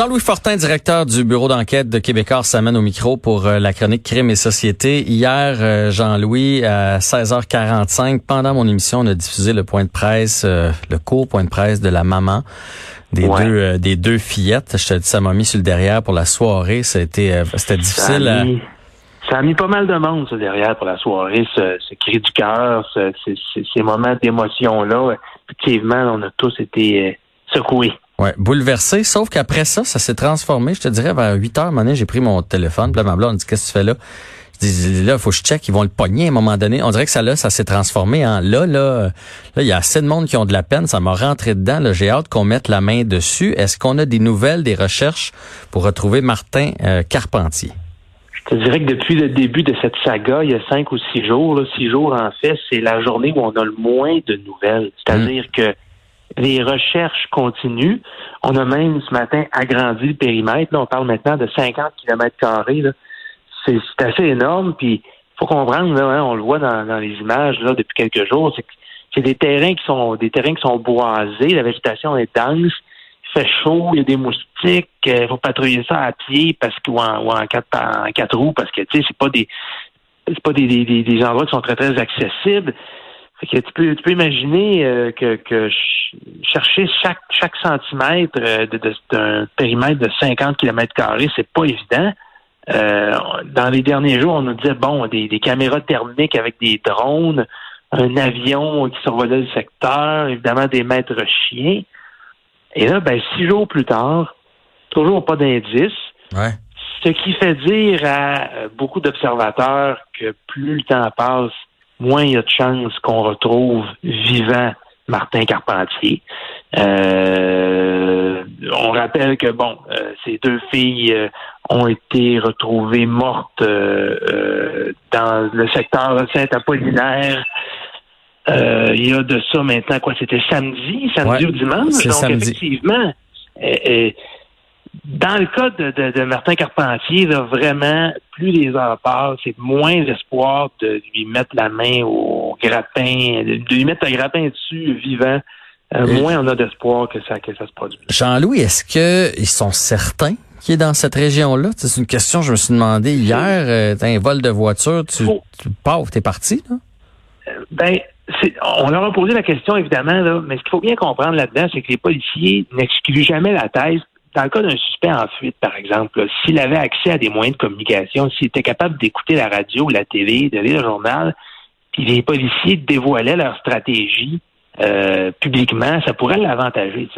Jean-Louis Fortin, directeur du bureau d'enquête de Québécois, s'amène au micro pour euh, la chronique Crime et Société. Hier, euh, Jean-Louis, à 16h45, pendant mon émission, on a diffusé le point de presse, euh, le court point de presse de la maman des deux des deux fillettes. Je te dis, ça m'a mis sur le derrière pour la soirée. C'était c'était difficile. Ça a, mis, ça a mis pas mal de monde sur le derrière pour la soirée. Ce, ce cri du cœur, ce, ces moments d'émotion là. Effectivement, on a tous été secoués. Ouais, bouleversé, sauf qu'après ça, ça s'est transformé. Je te dirais, vers 8 heures, moment j'ai pris mon téléphone, ma on dit, qu'est-ce que tu fais là? Je dis, là, faut que je check, ils vont le pogner à un moment donné. On dirait que ça, là, ça s'est transformé en, là, là, là, il y a assez de monde qui ont de la peine, ça m'a rentré dedans, là, j'ai hâte qu'on mette la main dessus. Est-ce qu'on a des nouvelles, des recherches pour retrouver Martin euh, Carpentier? Je te dirais que depuis le début de cette saga, il y a cinq ou six jours, là, six jours en fait, c'est la journée où on a le moins de nouvelles. C'est-à-dire mmh. que les recherches continuent. On a même ce matin agrandi le périmètre. Là, on parle maintenant de 50 km carrés. C'est assez énorme. Puis faut comprendre, là, hein, on le voit dans, les images là depuis quelques jours, c'est c'est des terrains qui sont des terrains qui sont boisés, la végétation est dense, il fait chaud, il y a des moustiques, il faut patrouiller ça à pied parce que ou en, quatre en quatre roues parce que tu sais c'est pas des c'est pas des, des, des endroits qui sont très très accessibles tu, peux, tu peux imaginer euh, que, que chercher chaque, chaque centimètre euh, d'un périmètre de 50 km c'est pas évident. Euh, dans les derniers jours, on nous disait, bon, des, des caméras thermiques avec des drones, un avion qui survolait le secteur, évidemment des maîtres chiens. Et là, ben, six jours plus tard, toujours pas d'indice. Ouais. Ce qui fait dire à beaucoup d'observateurs que plus le temps passe, moins il y a de chances qu'on retrouve vivant Martin Carpentier. Euh, on rappelle que bon, euh, ces deux filles euh, ont été retrouvées mortes dans le secteur Saint-Apollinaire. il y a de ça maintenant quoi C'était samedi, samedi ou dimanche? Donc samedi. effectivement, dans le cas de, Martin Carpentier, là, vraiment, plus les heures passent, c'est moins d'espoir de lui mettre la main au grappin, de lui mettre un grappin dessus vivant. Euh, moins on a d'espoir que ça, que ça se produise. Jean-Louis, est-ce qu'ils sont certains qu'il est dans cette région-là? C'est une question que je me suis demandé hier. Euh, t'as un vol de voiture, tu, tu pars, t'es parti, là? Euh, ben, on leur a posé la question, évidemment, là, mais ce qu'il faut bien comprendre là-dedans, c'est que les policiers n'excluent jamais la thèse dans le cas d'un suspect en fuite, par exemple, s'il avait accès à des moyens de communication, s'il était capable d'écouter la radio, la télé, de lire le journal, puis les policiers dévoilaient leur stratégie euh, publiquement, ça pourrait l'avantager.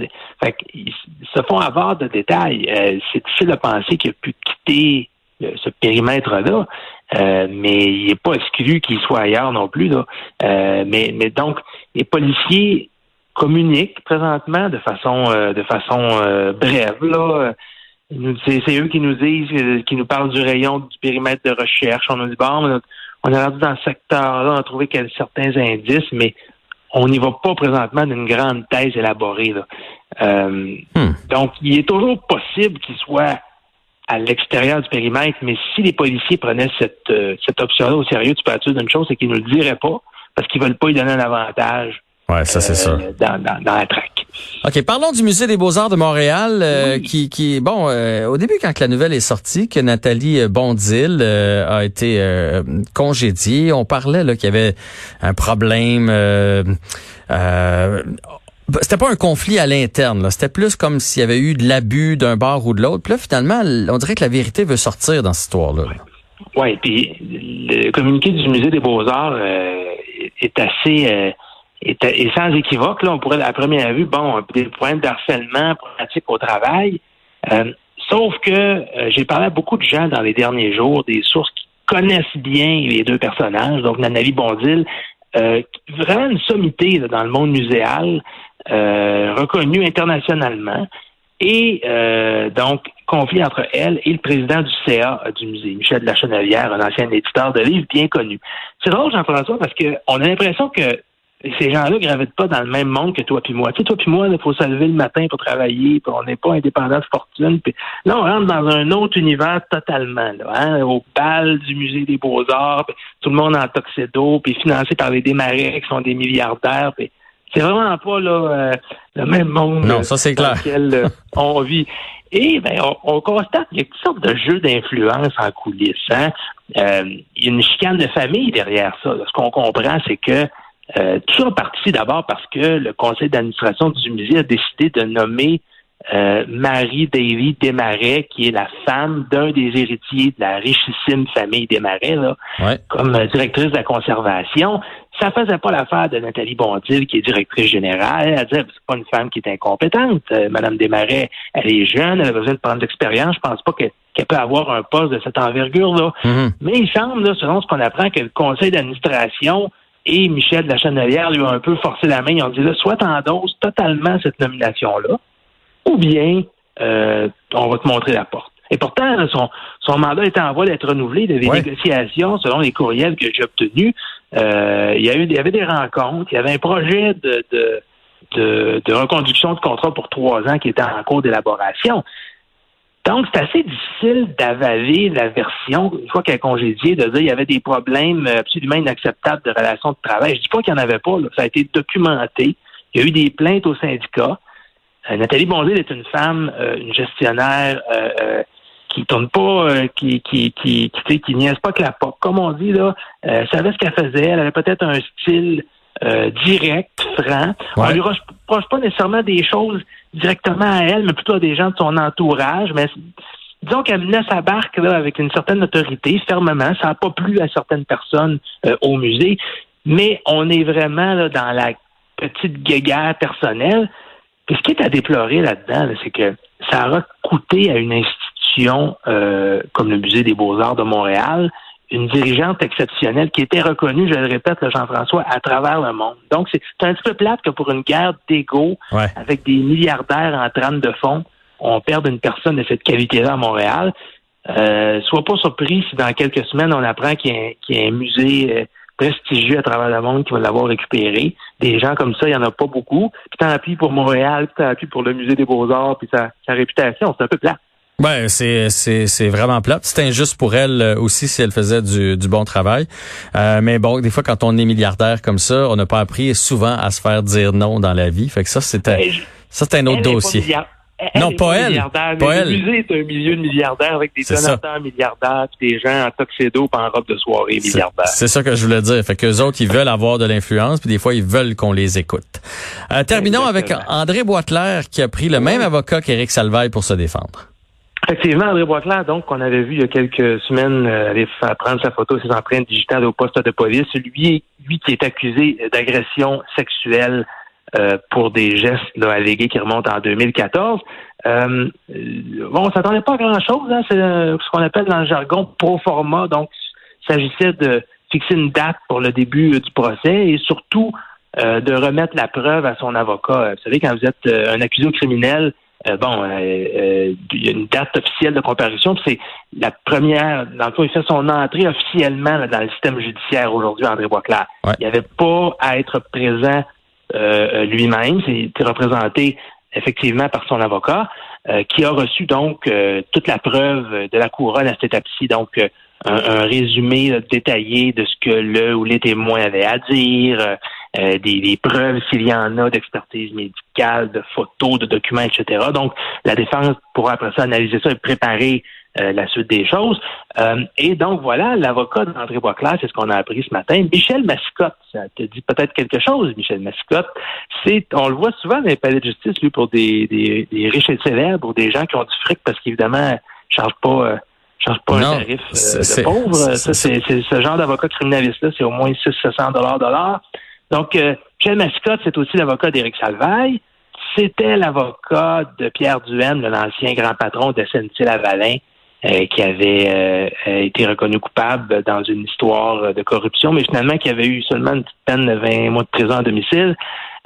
Fait qu'ils se font avoir de détails. Euh, c'est difficile de penser qu'il a pu quitter euh, ce périmètre-là, mais il n'est pas exclu qu'il soit ailleurs non plus. Là. mais, mais donc, les policiers communiquent présentement de façon euh, de façon euh, brève. Là. C'est eux qui nous disent, euh, qui nous parlent du rayon du périmètre de recherche. On nous dit bon, on a rendu dans ce secteur-là, on a trouvé certains indices, mais on n'y va pas présentement d'une grande thèse élaborée. Hmm. Donc, il est toujours possible qu'il soit à l'extérieur du périmètre, mais si les policiers prenaient cette, cette option-là au sérieux, tu peux être d'une chose, c'est qu'ils ne le diraient pas, parce qu'ils veulent pas lui donner un avantage Ouais, ça c'est euh, Dans, la traque. OK, parlons du Musée des Beaux-Arts de Montréal, euh, qui, qui, bon, euh, au début, quand la nouvelle est sortie, que Nathalie Bondil a été congédiée, on parlait là qu'il y avait un problème. c'était pas un conflit à l'interne, c'était plus comme s'il y avait eu de l'abus d'un bar ou de l'autre. Puis là, finalement, on dirait que la vérité veut sortir dans cette histoire-là. Oui, puis le communiqué du Musée des Beaux-Arts est assez et, sans équivoque, là, on pourrait, à première vue, bon, des points d'harcèlement pratique au travail. Euh, sauf que euh, j'ai parlé à beaucoup de gens dans les derniers jours, des sources qui connaissent bien les deux personnages, donc Nanavi Bondil, euh, vraiment une sommité dans le monde muséal, euh, reconnue internationalement. Et donc, conflit entre elle et le président du CA du musée, Michel Lachenelière, un ancien éditeur de livres bien connu. C'est drôle, Jean-François, parce qu'on a l'impression que ces gens-là gravitent pas dans le même monde que toi puis moi. Tu sais, toi puis moi, il faut se lever le matin pour travailler, puis on n'est pas indépendant de fortune. Puis là, on rentre dans un autre univers totalement, là, hein, au bal du musée des Beaux-Arts, tout le monde en toxédo, puis financé par les démarrais qui sont des milliardaires. Puis c'est vraiment pas là euh, le même monde non, ça, c'est clair. dans lequel euh, on vit. Et ben, on, constate qu'il y a toutes sortes de jeux d'influence en coulisses. Hein. Euh, il y a une chicane de famille derrière ça. Ce qu'on comprend, c'est que euh, tout ça parti d'abord parce que le conseil d'administration du musée a décidé de nommer euh, Marie Davy Desmarais, qui est la femme d'un des héritiers de la richissime famille Desmarais, là, comme directrice de la conservation. Ça faisait pas l'affaire de Nathalie Bondil, qui est directrice générale. Elle disait, c'est pas une femme qui est incompétente. Euh, Madame Desmarais, elle est jeune, elle a besoin de prendre de l'expérience. Je pense pas qu'elle peut avoir un poste de cette envergure-là. Mm-hmm. Mais il semble, selon ce qu'on apprend, que le conseil d'administration et Michel de la Chenelière lui a un peu forcé la main. Ils ont dit là, soit t'endosses totalement cette nomination-là, ou bien euh, on va te montrer la porte. Et pourtant, son, son mandat était en voie d'être renouvelé. Il y avait des négociations, selon les courriels que j'ai obtenus. Euh, il, y a eu, il y avait des rencontres. Il y avait un projet de, de, de, de reconduction de contrat pour trois ans qui était en cours d'élaboration. Donc, c'est assez difficile d'avaler la version, une fois qu'elle est congédiée, de dire qu'il y avait des problèmes absolument inacceptables de relations de travail. Je dis pas qu'il n'y en avait pas, ça a été documenté. Il y a eu des plaintes au syndicat. Euh, Nathalie Bonzil est une femme, euh, une gestionnaire euh, euh qui tourne pas, qui qui qui qui, qui niaise pas que la porte. Comme on dit là, elle savait ce qu'elle faisait. Elle avait peut-être un style direct, franc. On lui reproche pas nécessairement des choses directement à elle, mais plutôt à des gens de son entourage. Mais disons qu'elle menait sa barque là, avec une certaine autorité, fermement. Ça n'a pas plu à certaines personnes euh, au musée. Mais on est vraiment là, dans la petite guéguerre personnelle. Puis ce qui est à déplorer là-dedans, c'est que ça aura coûté à une institution euh, comme le Musée des Beaux-Arts de Montréal une dirigeante exceptionnelle qui était reconnue, je le répète, Jean-François, à travers le monde. Donc, c'est un petit peu plate que pour une guerre d'ego, avec des milliardaires en trame de fond, on perde une personne de cette qualité-là à Montréal. Euh, sois pas surpris si dans quelques semaines, on apprend qu'il y, a un musée euh, prestigieux à travers le monde qui va l'avoir récupéré. Des gens comme ça, il n'y en a pas beaucoup. Puis t'en appuies pour Montréal, puis t'en appuies pour le musée des Beaux-Arts, puis sa, sa réputation. C'est un peu plat. Ben c'est c'est c'est vraiment plat. C'est injuste pour elle euh, aussi si elle faisait du, du bon travail. Euh, mais bon, des fois quand on est milliardaire comme ça, on n'a pas appris souvent à se faire dire non dans la vie. Fait que ça c'était ben, ça c'est un autre dossier. non, pas elle. Pas elle. Le musée est un milieu de milliardaires avec des donateurs milliardaires, des gens en toxédo en robe de soirée milliardaires. C'est ça que je voulais dire. Fait que les autres, ils veulent avoir de l'influence, puis des fois, ils veulent qu'on les écoute. Euh, terminons avec André Boitler qui a pris le même avocat qu'Éric Salvaille pour se défendre. Effectivement, André Boisclair, donc, qu'on avait vu il y a quelques semaines euh, aller prendre sa photo ses empreintes digitales au poste de police, lui, lui qui est accusé d'agression sexuelle euh, pour des gestes là, allégués qui remontent en 2014. Euh, bon, on s'attendait pas à grand-chose. Hein, c'est euh, ce qu'on appelle dans le jargon pro forma. Donc, il s'agissait de fixer une date pour le début du procès et surtout de remettre la preuve à son avocat. Vous savez, quand vous êtes un accusé criminel, euh, bon, euh, euh, il y a une date officielle de comparution. C'est la première, dans le fond, il fait son entrée officiellement dans le système judiciaire aujourd'hui, André Boisclair. Il n'y avait pas à être présent lui-même. C'est représenté effectivement par son avocat, qui a reçu donc toute la preuve de la couronne à cette étape-ci. Donc, un, résumé détaillé de ce que le ou les témoins avaient à dire, euh, des, preuves s'il y en a d'expertise médicale, de photos, de documents, etc. Donc, la défense pourra après ça analyser ça et préparer euh, la suite des choses. Euh, et donc, voilà, l'avocat d'André Boisclair, c'est ce qu'on a appris ce matin. Michel Mascotte, ça te dit peut-être quelque chose, Michel Mascotte? C'est, on le voit souvent dans les palais de justice, lui, pour des, des, riches et célèbres ou des gens qui ont du fric parce qu'évidemment, ne chargent pas charge pas un tarif de pauvre. C'est ce genre d'avocat criminaliste-là, c'est au moins 600 dollars dollars. Donc, euh, Michel Mascotte, c'est aussi l'avocat d'Éric Salvaille. C'était l'avocat de Pierre Duhaime, l'ancien grand patron de SNC-Lavalin, euh, qui avait euh, été reconnu coupable dans une histoire de corruption, mais finalement qui avait eu seulement une petite peine de 20 mois de prison à domicile.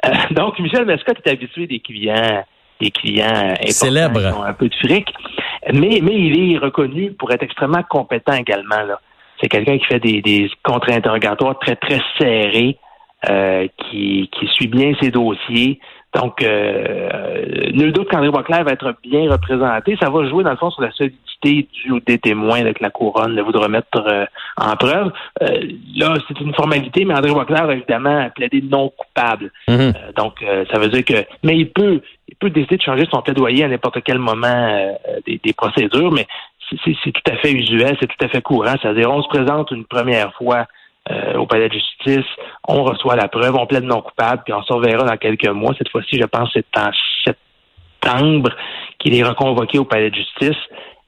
donc, Michel Mascotte est habitué des clients des clients célèbres, un peu de fric. Mais, mais il est reconnu pour être extrêmement compétent également. Là. C'est quelqu'un qui fait des, des contre-interrogatoires très, très serrés, euh, qui, qui suit bien ses dossiers. Donc, euh, nul doute qu'André Boisclair va être bien représenté. Ça va jouer, dans le fond, sur la solidité du, des témoins avec la couronne de vous remettre euh, en preuve. Euh, là, c'est une formalité, mais André Boisclair a évidemment plaidé non coupable. Mhm. Euh, donc, ça veut dire que... Mais il peut, il peut décider de changer son plaidoyer à n'importe quel moment des, des procédures, mais c'est tout à fait usuel, c'est tout à fait courant. C'est-à-dire, on se présente une première fois euh, au palais de justice, on reçoit la preuve, on plaide non coupable, puis on se reverra dans quelques mois. Cette fois-ci, je pense que c'est en septembre qu'il est reconvoqué au palais de justice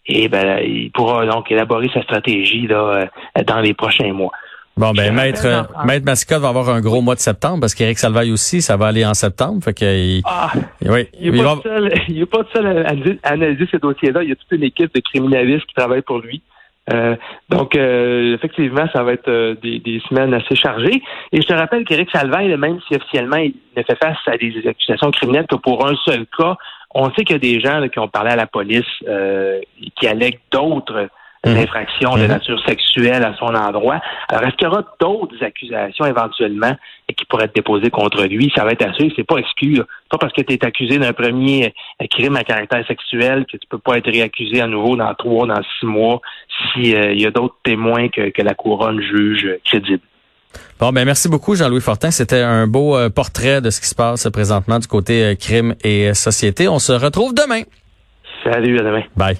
et ben, il pourra donc élaborer sa stratégie là, euh, dans les prochains mois. Bon, ben, maître, maître Mascotte va avoir un gros mois de septembre parce qu'Éric Salvaille aussi, ça va aller en septembre. Fait que, il, ah, oui, il n'est pas, pas, seul à analyser ces dossiers-là. Il y a toute une équipe de criminalistes qui travaille pour lui. Euh, donc, euh, effectivement, ça va être euh, des, des, semaines assez chargées. Et je te rappelle qu'Éric Salvaille, même si officiellement il ne fait face à des accusations criminelles que pour un seul cas, on sait qu'il y a des gens qui ont parlé à la police qui allèguent d'autres d'infractions de mhm. nature sexuelle à son endroit. Alors, est-ce qu'il y aura d'autres accusations éventuellement qui pourraient être déposées contre lui? Ça va être assuré, c'est pas exclu. Pas parce que tu es accusé d'un premier euh, crime à caractère sexuel que tu peux pas être réaccusé à nouveau dans trois, dans six mois, s'il euh, y a d'autres témoins que, que la couronne juge crédibles. Bon, ben merci beaucoup, Jean-Louis Fortin. C'était un beau euh, portrait de ce qui se passe présentement du côté crime et société. On se retrouve demain. Salut, à demain. Bye.